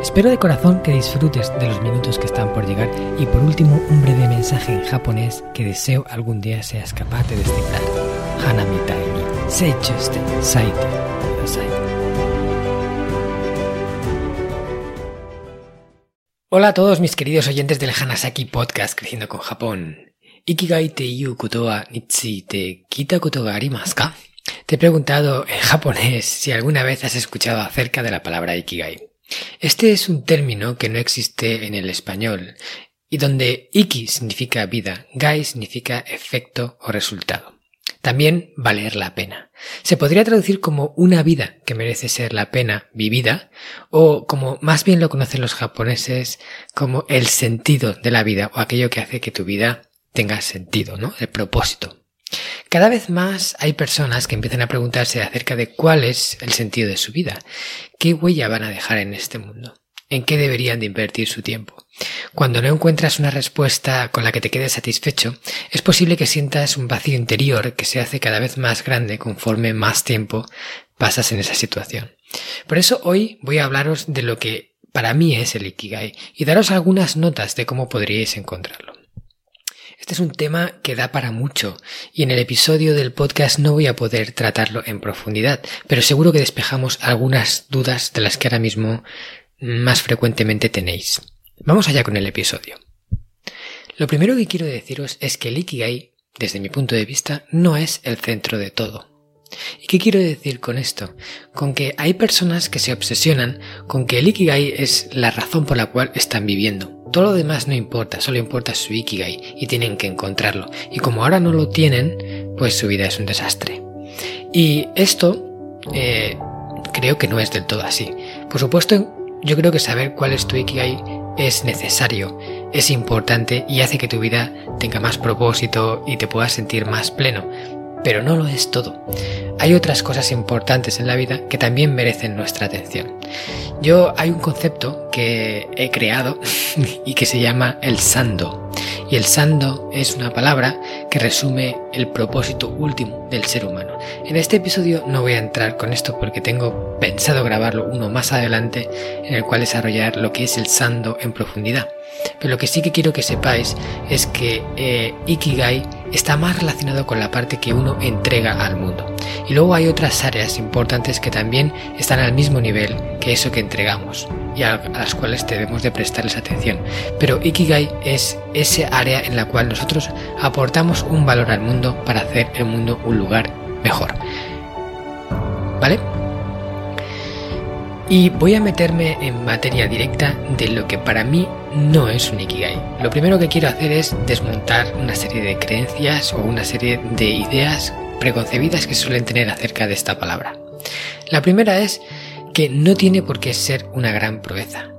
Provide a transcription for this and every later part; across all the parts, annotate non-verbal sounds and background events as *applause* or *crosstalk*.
Espero de corazón que disfrutes de los minutos que están por llegar y por último un breve mensaje en japonés que deseo algún día seas capaz de descifrar. Hanami ni seichuste saite. Hola a todos mis queridos oyentes del Hanasaki Podcast Creciendo con Japón. Ikigai te yu koto wa nitsite kita koto arimasu ka? Te he preguntado en japonés si alguna vez has escuchado acerca de la palabra Ikigai. Este es un término que no existe en el español y donde iki significa vida, gai significa efecto o resultado. También valer la pena. Se podría traducir como una vida que merece ser la pena vivida o como más bien lo conocen los japoneses como el sentido de la vida o aquello que hace que tu vida tenga sentido, ¿no? El propósito. Cada vez más hay personas que empiezan a preguntarse acerca de cuál es el sentido de su vida, qué huella van a dejar en este mundo, en qué deberían de invertir su tiempo. Cuando no encuentras una respuesta con la que te quedes satisfecho, es posible que sientas un vacío interior que se hace cada vez más grande conforme más tiempo pasas en esa situación. Por eso hoy voy a hablaros de lo que para mí es el Ikigai y daros algunas notas de cómo podríais encontrarlo. Este es un tema que da para mucho y en el episodio del podcast no voy a poder tratarlo en profundidad, pero seguro que despejamos algunas dudas de las que ahora mismo más frecuentemente tenéis. Vamos allá con el episodio. Lo primero que quiero deciros es que el Ikigai, desde mi punto de vista, no es el centro de todo. ¿Y qué quiero decir con esto? Con que hay personas que se obsesionan con que el Ikigai es la razón por la cual están viviendo. Todo lo demás no importa, solo importa su Ikigai y tienen que encontrarlo. Y como ahora no lo tienen, pues su vida es un desastre. Y esto eh, creo que no es del todo así. Por supuesto, yo creo que saber cuál es tu Ikigai es necesario, es importante y hace que tu vida tenga más propósito y te puedas sentir más pleno pero no lo es todo. Hay otras cosas importantes en la vida que también merecen nuestra atención. Yo hay un concepto que he creado *laughs* y que se llama el sando. Y el sando es una palabra que resume el propósito último del ser humano. En este episodio no voy a entrar con esto porque tengo pensado grabarlo uno más adelante en el cual desarrollar lo que es el sando en profundidad. Pero lo que sí que quiero que sepáis es que eh, Ikigai está más relacionado con la parte que uno entrega al mundo. Y luego hay otras áreas importantes que también están al mismo nivel que eso que entregamos y a, las cuales debemos de prestarles atención. Pero Ikigai es ese área en la cual nosotros aportamos un valor al mundo para hacer el mundo un lugar mejor. ¿Vale? Y voy a meterme en materia directa de lo que para mí no es un Ikigai. Lo primero que quiero hacer es desmontar una serie de creencias o una serie de ideas preconcebidas que suelen tener acerca de esta palabra. La primera es que no tiene por qué ser una gran proeza.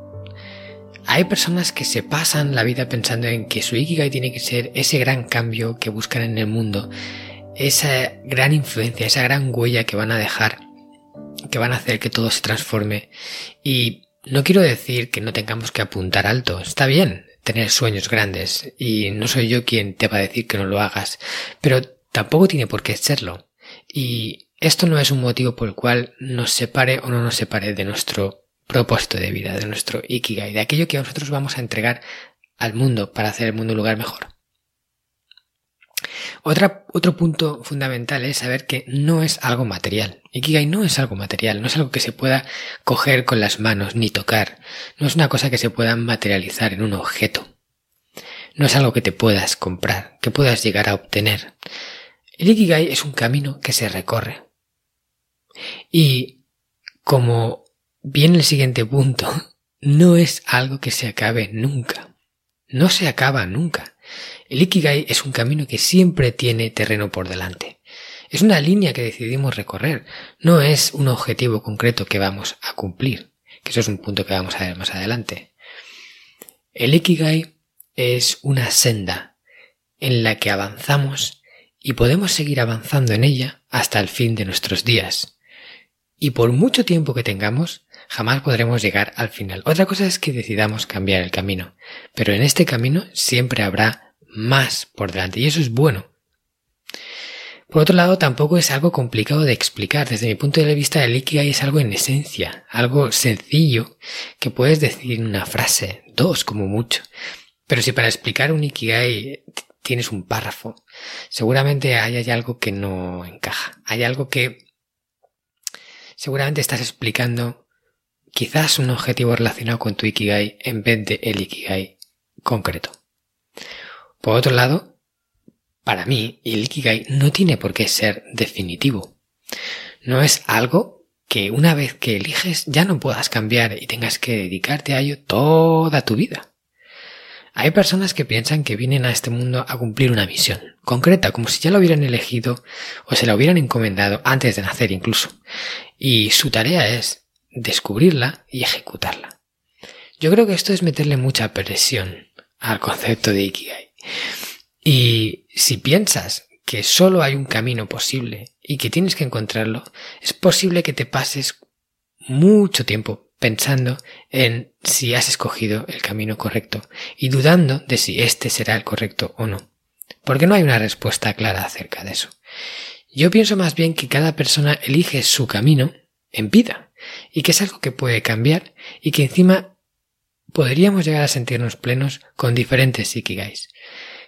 Hay personas que se pasan la vida pensando en que su Ikigai tiene que ser ese gran cambio que buscan en el mundo, esa gran influencia, esa gran huella que van a dejar que van a hacer que todo se transforme. Y no quiero decir que no tengamos que apuntar alto. Está bien tener sueños grandes y no soy yo quien te va a decir que no lo hagas, pero tampoco tiene por qué serlo. Y esto no es un motivo por el cual nos separe o no nos separe de nuestro propósito de vida, de nuestro ikigai, de aquello que nosotros vamos a entregar al mundo para hacer el mundo un lugar mejor otro punto fundamental es saber que no es algo material. Ikigai no es algo material, no es algo que se pueda coger con las manos ni tocar. No es una cosa que se pueda materializar en un objeto. No es algo que te puedas comprar, que puedas llegar a obtener. El Ikigai es un camino que se recorre. Y como viene el siguiente punto, *laughs* no es algo que se acabe nunca. No se acaba nunca. El Ikigai es un camino que siempre tiene terreno por delante. Es una línea que decidimos recorrer, no es un objetivo concreto que vamos a cumplir, que eso es un punto que vamos a ver más adelante. El Ikigai es una senda en la que avanzamos y podemos seguir avanzando en ella hasta el fin de nuestros días. Y por mucho tiempo que tengamos, jamás podremos llegar al final. Otra cosa es que decidamos cambiar el camino, pero en este camino siempre habrá más por delante y eso es bueno. Por otro lado, tampoco es algo complicado de explicar. Desde mi punto de vista, el Ikigai es algo en esencia, algo sencillo que puedes decir en una frase, dos como mucho. Pero si para explicar un Ikigai tienes un párrafo, seguramente hay, algo que no encaja. Hay algo que seguramente estás explicando quizás un objetivo relacionado con tu Ikigai en vez de el Ikigai concreto. Por otro lado, para mí, el Ikigai no tiene por qué ser definitivo. No es algo que una vez que eliges ya no puedas cambiar y tengas que dedicarte a ello toda tu vida. Hay personas que piensan que vienen a este mundo a cumplir una misión concreta, como si ya lo hubieran elegido o se la hubieran encomendado antes de nacer incluso. Y su tarea es descubrirla y ejecutarla. Yo creo que esto es meterle mucha presión al concepto de Ikigai. Y si piensas que solo hay un camino posible y que tienes que encontrarlo, es posible que te pases mucho tiempo pensando en si has escogido el camino correcto y dudando de si este será el correcto o no. Porque no hay una respuesta clara acerca de eso. Yo pienso más bien que cada persona elige su camino en vida y que es algo que puede cambiar y que encima podríamos llegar a sentirnos plenos con diferentes ikigais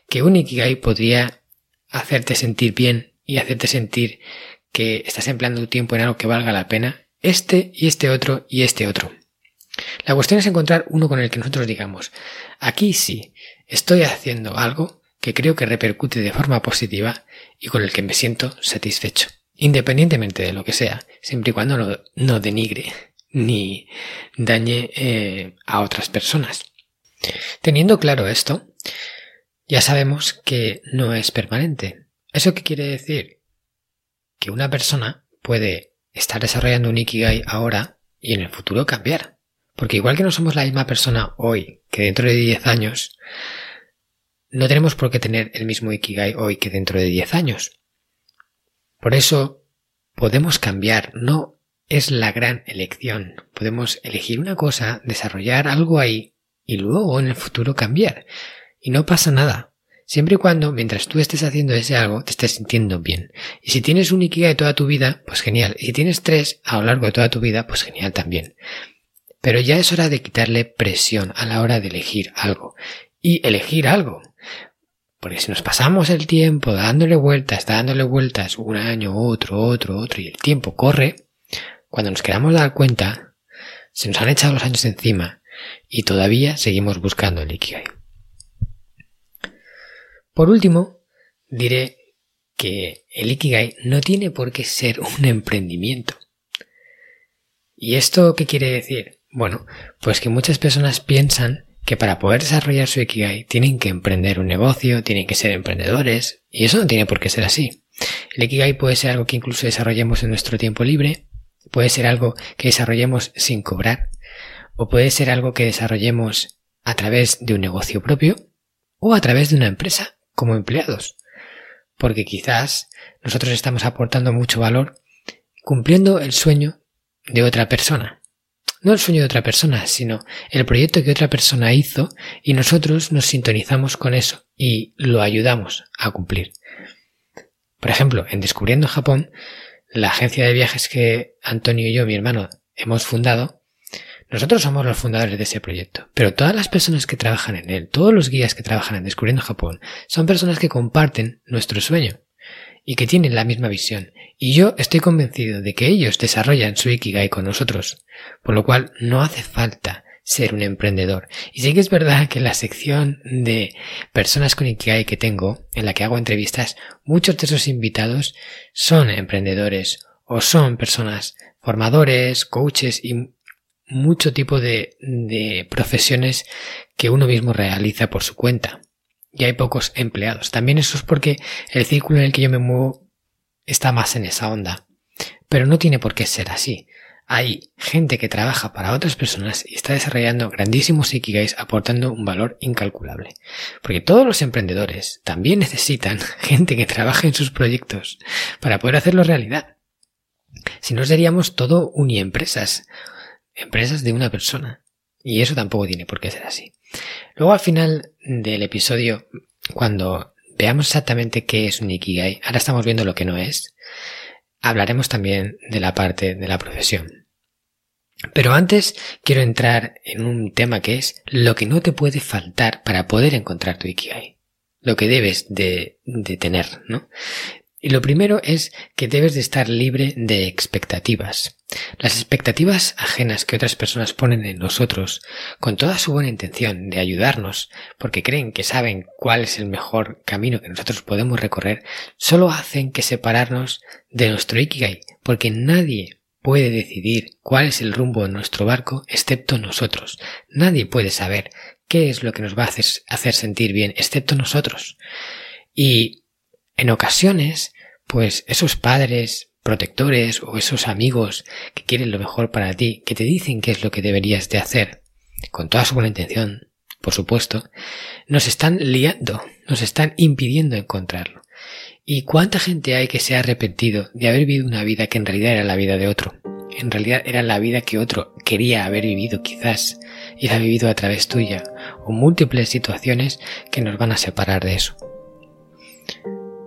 que un Ikigai podría hacerte sentir bien y hacerte sentir que estás empleando tu tiempo en algo que valga la pena, este y este otro y este otro. La cuestión es encontrar uno con el que nosotros digamos, aquí sí, estoy haciendo algo que creo que repercute de forma positiva y con el que me siento satisfecho, independientemente de lo que sea, siempre y cuando no, denigre ni dañe eh, a otras personas. Teniendo claro esto, ya sabemos que no es permanente. ¿Eso qué quiere decir? Que una persona puede estar desarrollando un Ikigai ahora y en el futuro cambiar. Porque igual que no somos la misma persona hoy que dentro de 10 años, no tenemos por qué tener el mismo Ikigai hoy que dentro de 10 años. Por eso podemos cambiar, no es la gran elección. Podemos elegir una cosa, desarrollar algo ahí y luego en el futuro cambiar. Y no pasa nada. Siempre y cuando, mientras tú estés haciendo ese algo, te estés sintiendo bien. Y si tienes un de toda tu vida, pues genial. Y si tienes tres a lo largo de toda tu vida, pues genial también. Pero ya es hora de quitarle presión a la hora de elegir algo. Y elegir algo. Porque si nos pasamos el tiempo dándole vueltas, dándole vueltas, un año, otro, otro, otro, y el tiempo corre, cuando nos queramos dar cuenta, se nos han echado los años encima y todavía seguimos buscando el Ikigai. Por último, diré que el Ikigai no tiene por qué ser un emprendimiento. ¿Y esto qué quiere decir? Bueno, pues que muchas personas piensan que para poder desarrollar su Ikigai tienen que emprender un negocio, tienen que ser emprendedores, y eso no tiene por qué ser así. El Ikigai puede ser algo que incluso desarrollemos en nuestro tiempo libre, puede ser algo que desarrollemos sin cobrar, o puede ser algo que desarrollemos a través de un negocio propio, o a través de una empresa como empleados. Porque quizás nosotros estamos aportando mucho valor cumpliendo el sueño de otra persona. No el sueño de otra persona, sino el proyecto que otra persona hizo y nosotros nos sintonizamos con eso y lo ayudamos a cumplir. Por ejemplo, en Descubriendo Japón, la agencia de viajes que Antonio y yo, mi hermano, hemos fundado, nosotros somos los fundadores de ese proyecto, pero todas las personas que trabajan en él, todos los guías que trabajan en Descubriendo Japón, son personas que comparten nuestro sueño y que tienen la misma visión. Y yo estoy convencido de que ellos desarrollan su Ikigai con nosotros, por lo cual no hace falta ser un emprendedor. Y sí que es verdad que en la sección de personas con Ikigai que tengo, en la que hago entrevistas, muchos de esos invitados son emprendedores o son personas formadores, coaches y mucho tipo de, de profesiones que uno mismo realiza por su cuenta. Y hay pocos empleados. También eso es porque el círculo en el que yo me muevo está más en esa onda. Pero no tiene por qué ser así. Hay gente que trabaja para otras personas y está desarrollando grandísimos ikigais aportando un valor incalculable. Porque todos los emprendedores también necesitan *laughs* gente que trabaje en sus proyectos para poder hacerlo realidad. Si no seríamos todo uniempresas, empresas de una persona. Y eso tampoco tiene por qué ser así. Luego al final del episodio, cuando veamos exactamente qué es un Ikigai, ahora estamos viendo lo que no es, hablaremos también de la parte de la profesión. Pero antes quiero entrar en un tema que es lo que no te puede faltar para poder encontrar tu Ikigai. Lo que debes de, tener, ¿no? Y lo primero es que debes de estar libre de expectativas. Las expectativas ajenas que otras personas ponen en nosotros, con toda su buena intención de ayudarnos, porque creen que saben cuál es el mejor camino que nosotros podemos recorrer, solo hacen que separarnos de nuestro Ikigai, porque nadie puede decidir cuál es el rumbo de nuestro barco excepto nosotros. Nadie puede saber qué es lo que nos va a hacer, sentir bien excepto nosotros. Y en ocasiones, pues esos padres protectores o esos amigos que quieren lo mejor para ti, que te dicen qué es lo que deberías de hacer, con toda su buena intención, por supuesto, nos están liando, nos están impidiendo encontrarlo. ¿Y cuánta gente hay que se ha arrepentido de haber vivido una vida que en realidad era la vida de otro? En realidad era la vida que otro quería haber vivido quizás y la ha vivido a través tuya, o múltiples situaciones que nos van a separar de eso.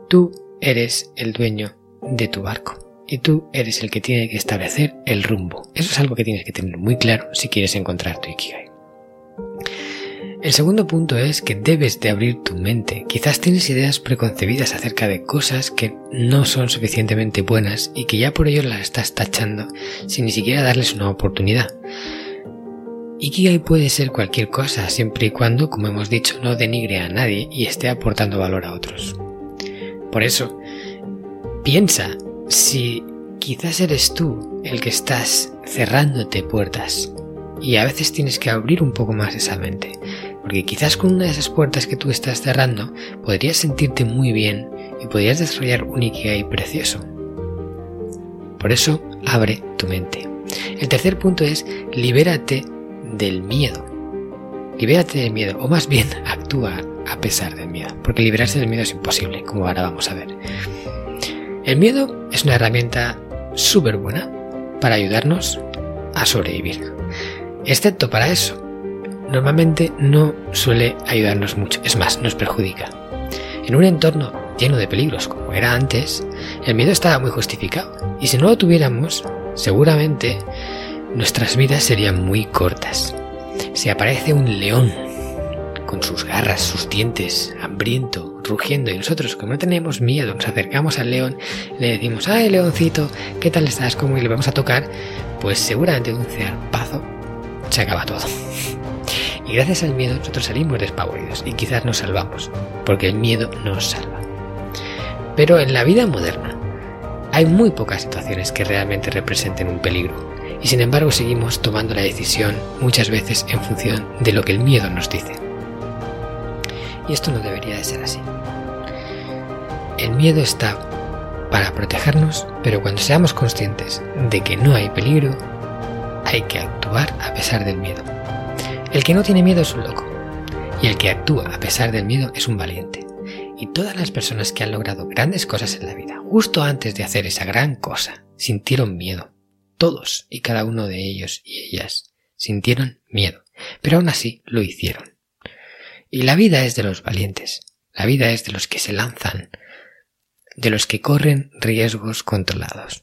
Tú eres el dueño de tu barco y tú eres el que tiene que establecer el rumbo. Eso es algo que tienes que tener muy claro si quieres encontrar tu Ikigai. El segundo punto es que debes de abrir tu mente. Quizás tienes ideas preconcebidas acerca de cosas que no son suficientemente buenas y que ya por ello las estás tachando sin ni siquiera darles una oportunidad. Ikigai puede ser cualquier cosa siempre y cuando, como hemos dicho, no denigre a nadie y esté aportando valor a otros. Por eso, piensa si quizás eres tú el que estás cerrándote puertas y a veces tienes que abrir un poco más esa mente, porque quizás con una de esas puertas que tú estás cerrando podrías sentirte muy bien y podrías desarrollar un Ikigai precioso. Por eso, abre tu mente. El tercer punto es libérate del miedo. Libérate del miedo, o más bien *laughs* actúa a pesar del miedo, porque liberarse del miedo es imposible, como ahora vamos a ver. El miedo es una herramienta súper buena para ayudarnos a sobrevivir, excepto para eso. Normalmente no suele ayudarnos mucho, es más, nos perjudica. En un entorno lleno de peligros como era antes, el miedo estaba muy justificado, y si no lo tuviéramos, seguramente nuestras vidas serían muy cortas. Si aparece un león con sus garras, sus dientes, hambriento, rugiendo, y nosotros, como no tenemos miedo, nos acercamos al león, le decimos, ¡ay, leoncito! ¿Qué tal estás? ¿Cómo? Y le vamos a tocar, pues seguramente un zarpazo se acaba todo. Gracias al miedo nosotros salimos despavoridos y quizás nos salvamos, porque el miedo nos salva. Pero en la vida moderna hay muy pocas situaciones que realmente representen un peligro, y sin embargo seguimos tomando la decisión muchas veces en función de lo que el miedo nos dice. Y esto no debería de ser así. El miedo está para protegernos, pero cuando seamos conscientes de que no hay peligro, hay que actuar a pesar del miedo. El que no tiene miedo es un loco, y el que actúa a pesar del miedo es un valiente. Y todas las personas que han logrado grandes cosas en la vida, justo antes de hacer esa gran cosa, sintieron miedo. Todos y cada uno de ellos y ellas sintieron miedo, pero aún así lo hicieron. Y la vida es de los valientes, la vida es de los que se lanzan, de los que corren riesgos controlados.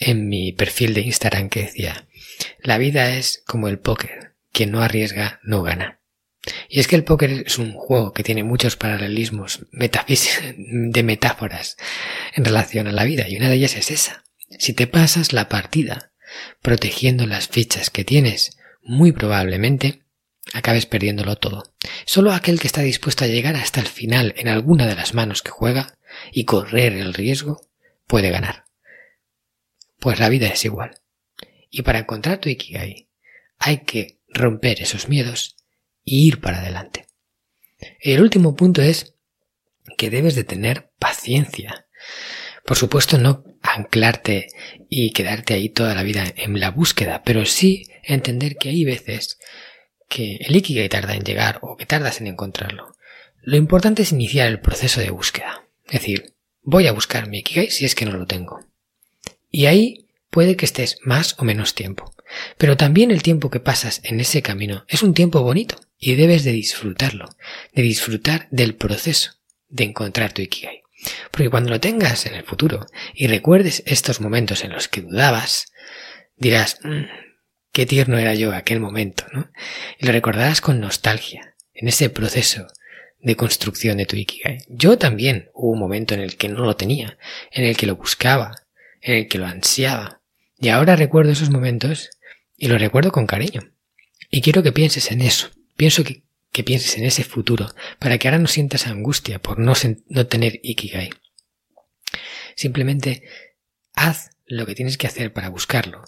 en mi perfil de Instagram que decía, la vida es como el póker, quien no arriesga no gana. Y es que el póker es un juego que tiene muchos paralelismos *laughs* de metáforas en relación a la vida y una de ellas es esa. Si te pasas la partida protegiendo las fichas que tienes, muy probablemente acabes perdiéndolo todo. Solo aquel que está dispuesto a llegar hasta el final en alguna de las manos que juega y correr el riesgo puede ganar. Pues la vida es igual. Y para encontrar tu Ikigai hay que romper esos miedos y ir para adelante. El último punto es que debes de tener paciencia. Por supuesto, no anclarte y quedarte ahí toda la vida en la búsqueda, pero sí entender que hay veces que el Ikigai tarda en llegar o que tardas en encontrarlo. Lo importante es iniciar el proceso de búsqueda. Es decir, voy a buscar mi Ikigai si es que no lo tengo. Y ahí puede que estés más o menos tiempo. Pero también el tiempo que pasas en ese camino es un tiempo bonito y debes de disfrutarlo, de disfrutar del proceso de encontrar tu Ikigai. Porque cuando lo tengas en el futuro y recuerdes estos momentos en los que dudabas, dirás, mm, qué tierno era yo aquel momento, ¿no? Y lo recordarás con nostalgia, en ese proceso de construcción de tu Ikigai. Yo también hubo un momento en el que no lo tenía, en el que lo buscaba, el que lo ansiaba. Y ahora recuerdo esos momentos y lo recuerdo con cariño. Y quiero que pienses en eso. Pienso que, que pienses en ese futuro, para que ahora no sientas angustia por no, no tener Ikigai. Simplemente haz lo que tienes que hacer para buscarlo.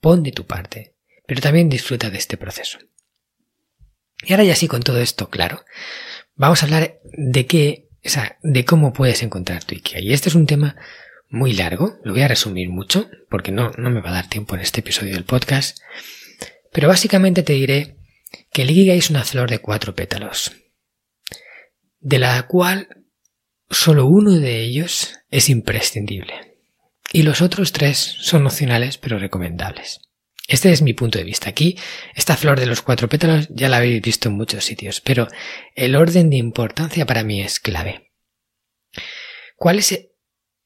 Pon de tu parte, pero también disfruta de este proceso. Y ahora ya sí con todo esto claro, vamos a hablar de qué, o sea, de cómo puedes encontrar tu Ikigai. Y este es un tema muy largo, lo voy a resumir mucho, porque no, no me va a dar tiempo en este episodio del podcast, pero básicamente te diré que el es una flor de cuatro pétalos, de la cual solo uno de ellos es imprescindible, y los otros tres son opcionales pero recomendables. Este es mi punto de vista. Aquí, esta flor de los cuatro pétalos ya la habéis visto en muchos sitios, pero el orden de importancia para mí es clave. ¿Cuál es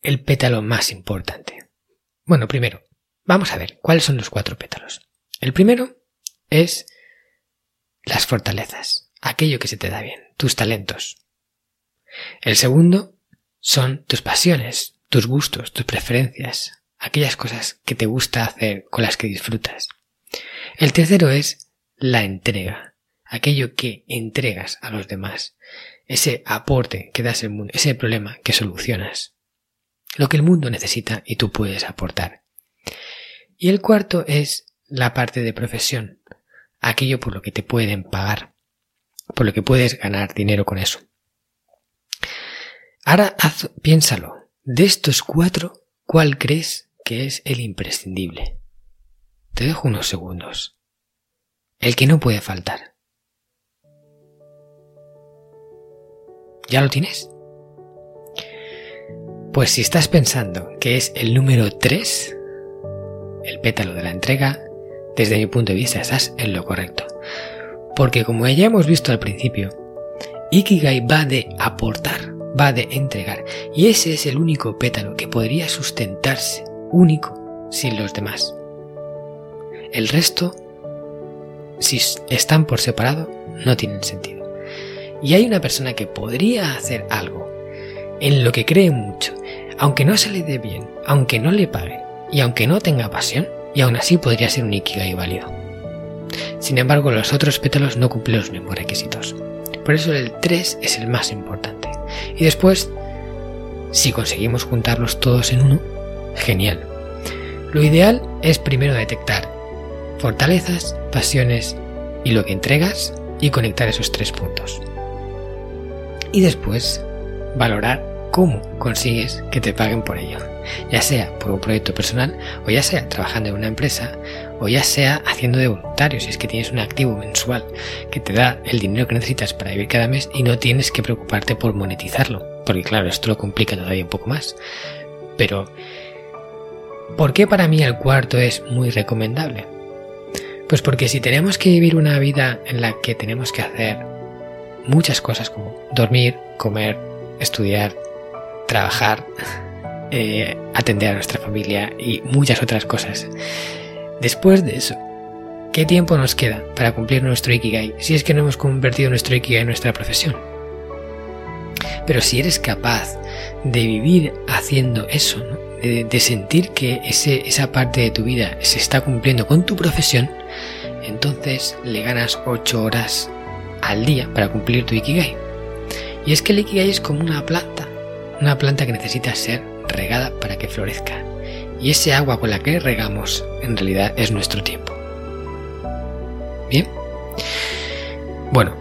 el pétalo más importante? Bueno, primero, vamos a ver cuáles son los cuatro pétalos. El primero es las fortalezas, aquello que se te da bien, tus talentos. El segundo son tus pasiones, tus gustos, tus preferencias, aquellas cosas que te gusta hacer, con las que disfrutas. El tercero es la entrega, aquello que entregas a los demás, ese aporte que das al mundo, ese problema que solucionas lo que el mundo necesita y tú puedes aportar. Y el cuarto es la parte de profesión, aquello por lo que te pueden pagar, por lo que puedes ganar dinero con eso. Ahora piénsalo, de estos cuatro, ¿cuál crees que es el imprescindible? Te dejo unos segundos. El que no puede faltar. ¿Ya lo tienes? Pues si estás pensando que es el número 3, el pétalo de la entrega, desde mi punto de vista estás en lo correcto. Porque como ya hemos visto al principio, Ikigai va de aportar, va de entregar. Y ese es el único pétalo que podría sustentarse único sin los demás. El resto, si están por separado, no tienen sentido. Y hay una persona que podría hacer algo en lo que cree mucho, aunque no se le dé bien, aunque no le pague y aunque no tenga pasión, y aún así podría ser un Ikigai válido. Sin embargo, los otros pétalos no cumplen los mismos requisitos. Por eso el 3 es el más importante. Y después, si conseguimos juntarlos todos en uno, genial. Lo ideal es primero detectar fortalezas, pasiones y lo que entregas y conectar esos tres puntos. Y después valorar cómo consigues que te paguen por ello, ya sea por un proyecto personal o ya sea trabajando en una empresa o ya sea haciendo de voluntario si es que tienes un activo mensual que te da el dinero que necesitas para vivir cada mes y no tienes que preocuparte por monetizarlo, porque claro, esto lo complica todavía un poco más. Pero, ¿por qué para mí el cuarto es muy recomendable? Pues porque si tenemos que vivir una vida en la que tenemos que hacer muchas cosas como dormir, comer, estudiar, trabajar, eh, atender a nuestra familia y muchas otras cosas. Después de eso, ¿qué tiempo nos queda para cumplir nuestro Ikigai si es que no hemos convertido nuestro Ikigai en nuestra profesión? Pero si eres capaz de vivir haciendo eso, de, sentir que ese, esa parte de tu vida se está cumpliendo con tu profesión, entonces le ganas 8 horas al día para cumplir tu Ikigai. Y es que el Ikigai es como una planta, una planta que necesita ser regada para que florezca. Y ese agua con la que regamos en realidad es nuestro tiempo. Bien. Bueno,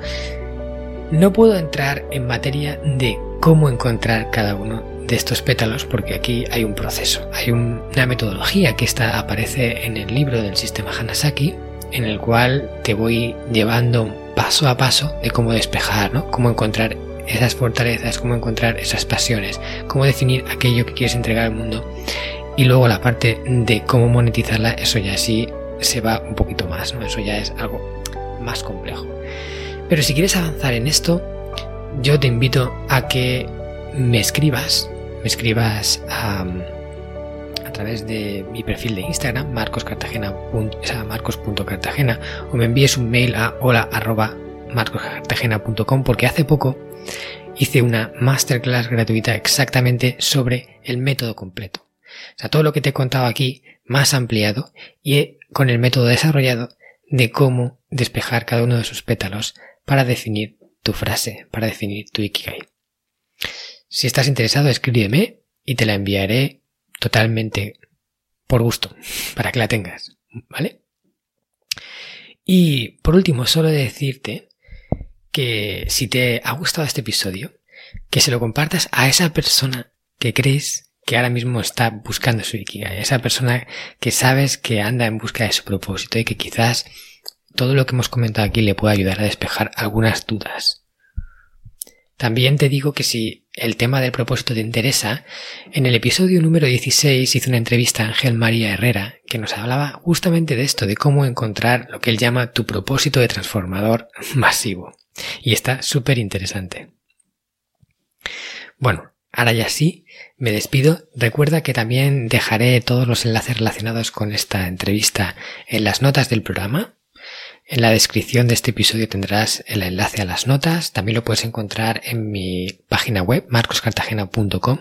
no puedo entrar en materia de cómo encontrar cada uno de estos pétalos porque aquí hay un proceso, hay una metodología que está, aparece en el libro del sistema Hanasaki en el cual te voy llevando paso a paso de cómo despejar, ¿no? cómo encontrar esas fortalezas, cómo encontrar esas pasiones, cómo definir aquello que quieres entregar al mundo y luego la parte de cómo monetizarla, eso ya sí se va un poquito más, ¿no? eso ya es algo más complejo. Pero si quieres avanzar en esto, yo te invito a que me escribas, me escribas a, través de mi perfil de Instagram, marcoscartagena, marcos.cartagena, o me envíes un mail a hola marcoscartagena.com porque hace poco hice una masterclass gratuita exactamente sobre el método completo. O sea, todo lo que te he contado aquí, más ampliado y con el método desarrollado de cómo despejar cada uno de sus pétalos para definir tu frase, para definir tu ikigai. Si estás interesado, escríbeme y te la enviaré totalmente por gusto, *laughs* para que la tengas, ¿vale? Y por último, solo decirte que si te ha gustado este episodio, que se lo compartas a esa persona que crees que ahora mismo está buscando su Ikigai, esa persona que sabes que anda en busca de su propósito y que quizás todo lo que hemos comentado aquí le puede ayudar a despejar algunas dudas. También te digo que si el tema del propósito te interesa, en el episodio número 16 hice una entrevista a Ángel María Herrera que nos hablaba justamente de esto, de cómo encontrar lo que él llama tu propósito de transformador *laughs* masivo. Y está súper interesante. Bueno, ahora ya sí, me despido. Recuerda que también dejaré todos los enlaces relacionados con esta entrevista en las notas del programa en la descripción de este episodio tendrás el enlace a las notas. También lo puedes encontrar en mi página web, marcoscartagena.com,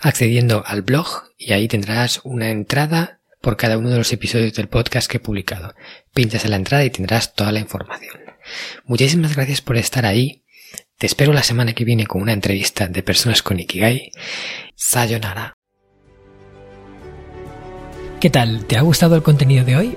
accediendo al blog y ahí tendrás una entrada por cada uno de los episodios del podcast que he publicado. Pinchas en la entrada y tendrás toda la información. Muchísimas gracias por estar ahí. Te espero la semana que viene con una entrevista de personas con Ikigai. Sayonara. ¿Qué tal? ¿Te ha gustado el contenido de hoy?